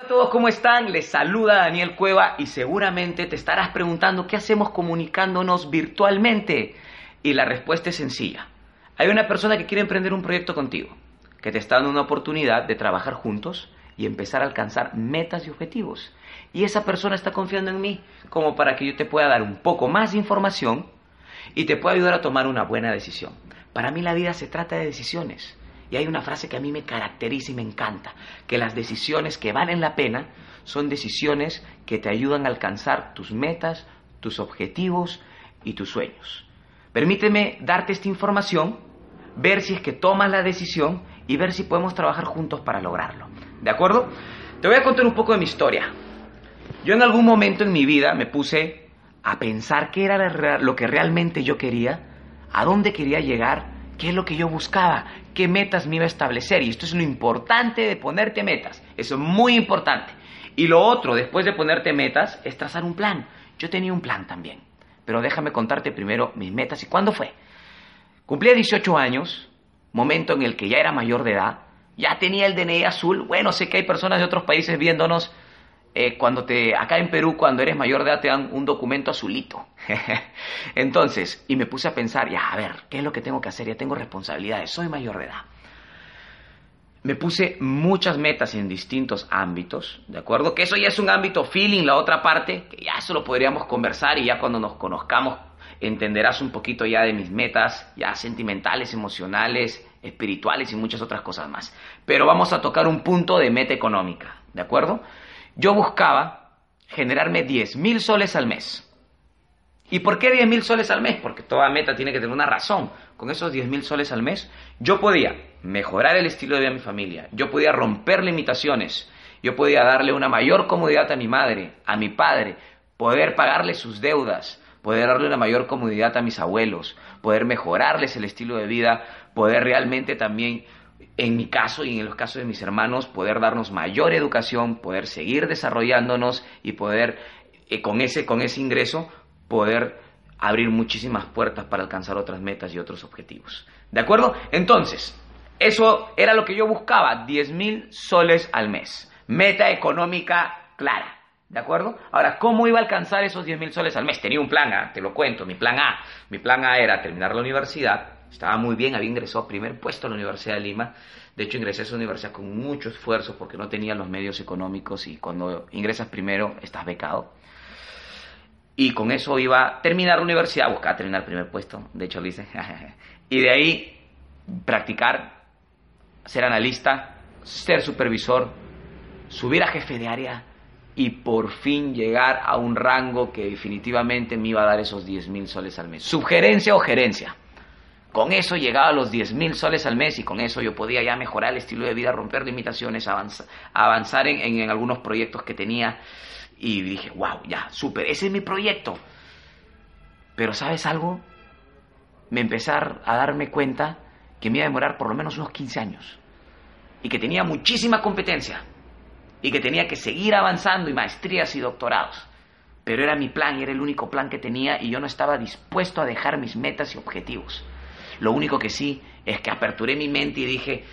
Hola a todos, ¿cómo están? Les saluda Daniel Cueva y seguramente te estarás preguntando qué hacemos comunicándonos virtualmente. Y la respuesta es sencilla. Hay una persona que quiere emprender un proyecto contigo, que te está dando una oportunidad de trabajar juntos y empezar a alcanzar metas y objetivos. Y esa persona está confiando en mí como para que yo te pueda dar un poco más de información y te pueda ayudar a tomar una buena decisión. Para mí la vida se trata de decisiones. Y hay una frase que a mí me caracteriza y me encanta, que las decisiones que valen la pena son decisiones que te ayudan a alcanzar tus metas, tus objetivos y tus sueños. Permíteme darte esta información, ver si es que tomas la decisión y ver si podemos trabajar juntos para lograrlo. ¿De acuerdo? Te voy a contar un poco de mi historia. Yo en algún momento en mi vida me puse a pensar qué era lo que realmente yo quería, a dónde quería llegar, qué es lo que yo buscaba, qué metas me iba a establecer. Y esto es lo importante de ponerte metas. Eso es muy importante. Y lo otro, después de ponerte metas, es trazar un plan. Yo tenía un plan también. Pero déjame contarte primero mis metas y cuándo fue. Cumplí 18 años, momento en el que ya era mayor de edad, ya tenía el DNI azul. Bueno, sé que hay personas de otros países viéndonos. Eh, cuando te, acá en Perú, cuando eres mayor de edad, te dan un documento azulito. Entonces, y me puse a pensar, ya, a ver, ¿qué es lo que tengo que hacer? Ya tengo responsabilidades, soy mayor de edad. Me puse muchas metas en distintos ámbitos, ¿de acuerdo? Que eso ya es un ámbito feeling, la otra parte, que ya eso lo podríamos conversar y ya cuando nos conozcamos entenderás un poquito ya de mis metas, ya sentimentales, emocionales, espirituales y muchas otras cosas más. Pero vamos a tocar un punto de meta económica, ¿de acuerdo? Yo buscaba generarme 10 mil soles al mes. ¿Y por qué 10 mil soles al mes? Porque toda meta tiene que tener una razón. Con esos 10 mil soles al mes, yo podía mejorar el estilo de vida de mi familia, yo podía romper limitaciones, yo podía darle una mayor comodidad a mi madre, a mi padre, poder pagarle sus deudas, poder darle una mayor comodidad a mis abuelos, poder mejorarles el estilo de vida, poder realmente también, en mi caso y en los casos de mis hermanos, poder darnos mayor educación, poder seguir desarrollándonos y poder, eh, con, ese, con ese ingreso, poder abrir muchísimas puertas para alcanzar otras metas y otros objetivos. ¿De acuerdo? Entonces, eso era lo que yo buscaba, 10 mil soles al mes. Meta económica clara. ¿De acuerdo? Ahora, ¿cómo iba a alcanzar esos 10 mil soles al mes? Tenía un plan A, te lo cuento, mi plan A. Mi plan A era terminar la universidad, estaba muy bien, había ingresado primer puesto a la Universidad de Lima. De hecho, ingresé a esa universidad con mucho esfuerzo porque no tenía los medios económicos y cuando ingresas primero estás becado. Y con eso iba a terminar la universidad, buscaba terminar primer puesto, de hecho lo hice. y de ahí practicar, ser analista, ser supervisor, subir a jefe de área y por fin llegar a un rango que definitivamente me iba a dar esos 10 mil soles al mes. Sugerencia o gerencia. Con eso llegaba a los 10 mil soles al mes y con eso yo podía ya mejorar el estilo de vida, romper limitaciones, avanzar, avanzar en, en, algunos proyectos que tenía. Y dije, wow, ya, súper, ese es mi proyecto. Pero ¿sabes algo? Me empecé a darme cuenta que me iba a demorar por lo menos unos 15 años. Y que tenía muchísima competencia y que tenía que seguir avanzando y maestrías y doctorados. Pero era mi plan era el único plan que tenía y yo no estaba dispuesto a dejar mis metas y objetivos. Lo único que sí es que aperturé mi mente y dije,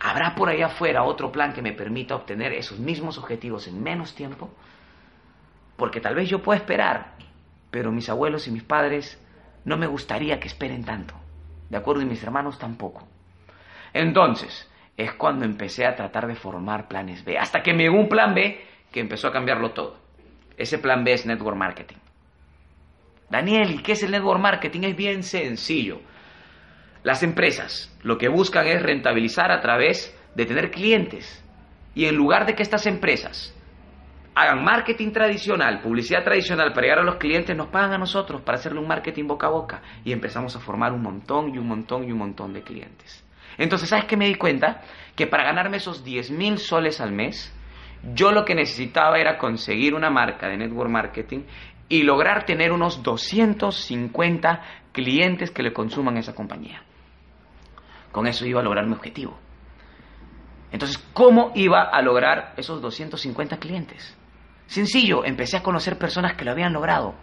¿habrá por allá afuera otro plan que me permita obtener esos mismos objetivos en menos tiempo? Porque tal vez yo pueda esperar, pero mis abuelos y mis padres no me gustaría que esperen tanto. ¿De acuerdo? Y mis hermanos tampoco. Entonces, es cuando empecé a tratar de formar planes B. Hasta que me llegó un plan B que empezó a cambiarlo todo. Ese plan B es Network Marketing. Daniel, ¿y qué es el Network Marketing? Es bien sencillo. Las empresas lo que buscan es rentabilizar a través de tener clientes. Y en lugar de que estas empresas hagan marketing tradicional, publicidad tradicional para llegar a los clientes, nos pagan a nosotros para hacerle un marketing boca a boca. Y empezamos a formar un montón y un montón y un montón de clientes. Entonces, ¿sabes qué me di cuenta? Que para ganarme esos 10 mil soles al mes, Yo lo que necesitaba era conseguir una marca de network marketing y lograr tener unos 250 clientes que le consuman esa compañía. Con eso iba a lograr mi objetivo. Entonces, ¿cómo iba a lograr esos 250 clientes? Sencillo, empecé a conocer personas que lo habían logrado.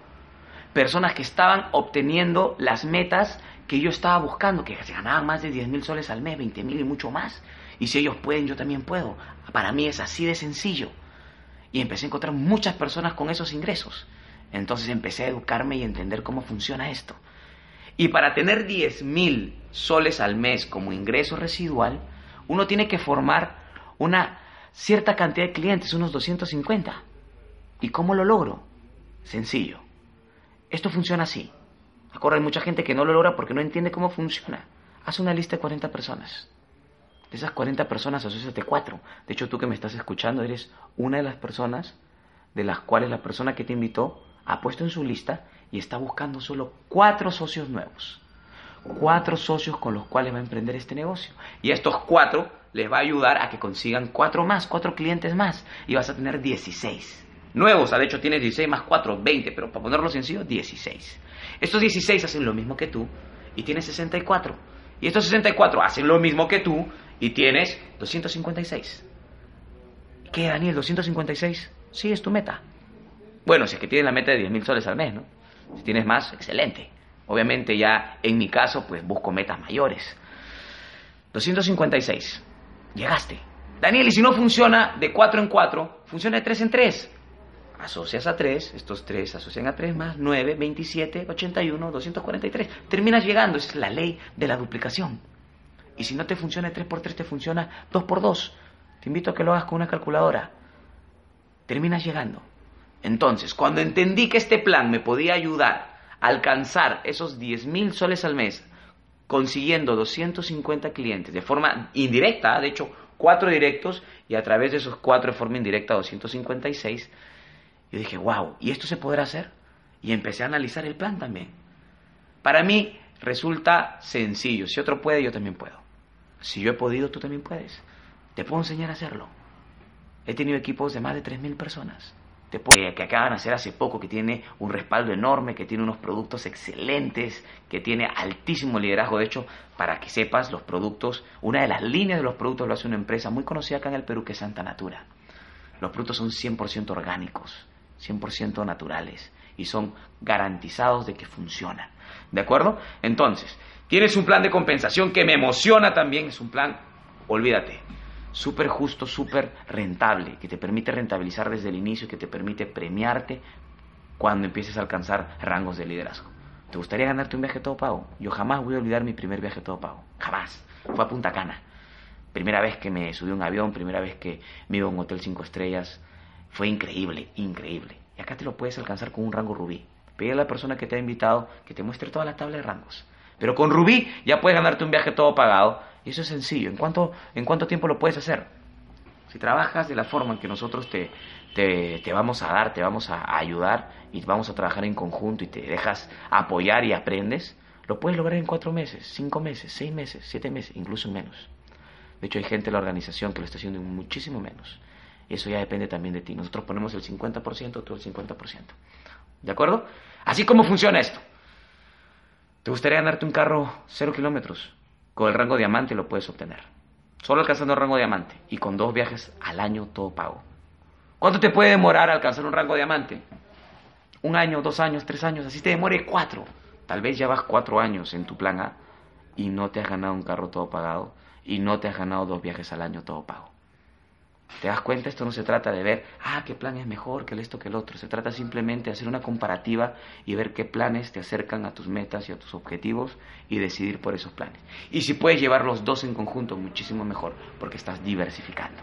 Personas que estaban obteniendo las metas que yo estaba buscando, que se ganaban más de 10 mil soles al mes, 20 mil y mucho más. Y si ellos pueden, yo también puedo. Para mí es así de sencillo. Y empecé a encontrar muchas personas con esos ingresos. Entonces empecé a educarme y entender cómo funciona esto. Y para tener 10 mil soles al mes como ingreso residual, uno tiene que formar una cierta cantidad de clientes, unos 250. ¿Y cómo lo logro? Sencillo. Esto funciona así. Acuerdo, hay mucha gente que no lo logra porque no entiende cómo funciona. Haz una lista de 40 personas. De esas 40 personas, asociate cuatro. De hecho, tú que me estás escuchando, eres una de las personas de las cuales la persona que te invitó ha puesto en su lista y está buscando solo cuatro socios nuevos. Cuatro socios con los cuales va a emprender este negocio. Y estos cuatro les va a ayudar a que consigan cuatro más, cuatro clientes más. Y vas a tener 16 nuevos. De hecho, tienes 16 más 4, 20, pero para ponerlo sencillo, 16. Estos 16 hacen lo mismo que tú y tienes 64. Y estos 64 hacen lo mismo que tú y tienes 256. ¿Qué, Daniel? ¿256? Sí, es tu meta. Bueno, si es que tienes la meta de 10 mil soles al mes, ¿no? Si tienes más, excelente. Obviamente ya en mi caso, pues busco metas mayores. 256. Llegaste. Daniel, y si no funciona de 4 en 4, funciona de 3 en 3 asocias a 3, estos 3 asocian a 3 más 9, 27, 81, 243. Terminas llegando, esa es la ley de la duplicación. Y si no te funciona 3 por 3, te funciona 2 por 2. Te invito a que lo hagas con una calculadora. Terminas llegando. Entonces, cuando entendí que este plan me podía ayudar a alcanzar esos 10 mil soles al mes, consiguiendo 250 clientes de forma indirecta, de hecho, 4 directos, y a través de esos 4 de forma indirecta 256, yo dije, wow, ¿y esto se podrá hacer? Y empecé a analizar el plan también. Para mí resulta sencillo. Si otro puede, yo también puedo. Si yo he podido, tú también puedes. Te puedo enseñar a hacerlo. He tenido equipos de más de 3.000 personas. Que acaban de hacer hace poco, que tiene un respaldo enorme, que tiene unos productos excelentes, que tiene altísimo liderazgo. De hecho, para que sepas, los productos, una de las líneas de los productos lo hace una empresa muy conocida acá en el Perú, que es Santa Natura. Los productos son 100% orgánicos 100% naturales y son garantizados de que funcionan. ¿De acuerdo? Entonces, tienes un plan de compensación que me emociona también, es un plan, olvídate, súper justo, súper rentable, que te permite rentabilizar desde el inicio, que te permite premiarte cuando empieces a alcanzar rangos de liderazgo. ¿Te gustaría ganarte un viaje todo pago? Yo jamás voy a olvidar mi primer viaje todo pago. Jamás. Fue a Punta Cana. Primera vez que me subí a un avión, primera vez que me iba a un hotel cinco estrellas, fue increíble, increíble. Y acá te lo puedes alcanzar con un rango rubí. Pide a la persona que te ha invitado que te muestre toda la tabla de rangos. Pero con rubí ya puedes ganarte un viaje todo pagado. Y eso es sencillo. ¿En cuánto, en cuánto tiempo lo puedes hacer? Si trabajas de la forma en que nosotros te, te, te, vamos a dar, te vamos a ayudar y vamos a trabajar en conjunto y te dejas apoyar y aprendes, lo puedes lograr en cuatro meses, cinco meses, seis meses, siete meses, incluso menos. De hecho, hay gente en la organización que lo está haciendo en muchísimo menos. Eso ya depende también de ti. Nosotros ponemos el 50%, tú el 50%. ¿De acuerdo? Así como funciona esto. ¿Te gustaría ganarte un carro cero kilómetros? Con el rango diamante lo puedes obtener. Solo alcanzando el rango diamante y con dos viajes al año todo pago. ¿Cuánto te puede demorar alcanzar un rango diamante? Un año, dos años, tres años, así te demore cuatro. Tal vez ya vas cuatro años en tu plan A y no te has ganado un carro todo pagado y no te has ganado dos viajes al año todo pago. ¿Te das cuenta? Esto no se trata de ver, ah, qué plan es mejor que el esto que el otro. Se trata simplemente de hacer una comparativa y ver qué planes te acercan a tus metas y a tus objetivos y decidir por esos planes. Y si puedes llevar los dos en conjunto, muchísimo mejor, porque estás diversificando.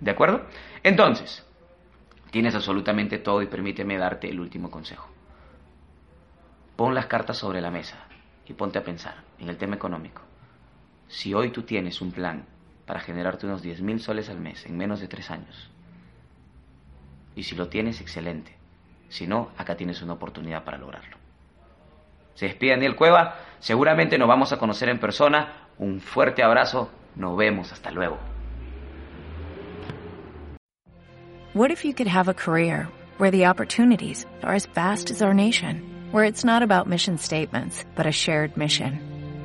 ¿De acuerdo? Entonces, tienes absolutamente todo y permíteme darte el último consejo. Pon las cartas sobre la mesa y ponte a pensar en el tema económico. Si hoy tú tienes un plan para generarte unos 10.000 soles al mes en menos de tres años. Y si lo tienes, excelente. Si no, acá tienes una oportunidad para lograrlo. Se despide Daniel Cueva, seguramente nos vamos a conocer en persona. Un fuerte abrazo, nos vemos, hasta luego. What if you could have a career where the opportunities are as vast as our nation, where it's not about mission statements, but a shared mission?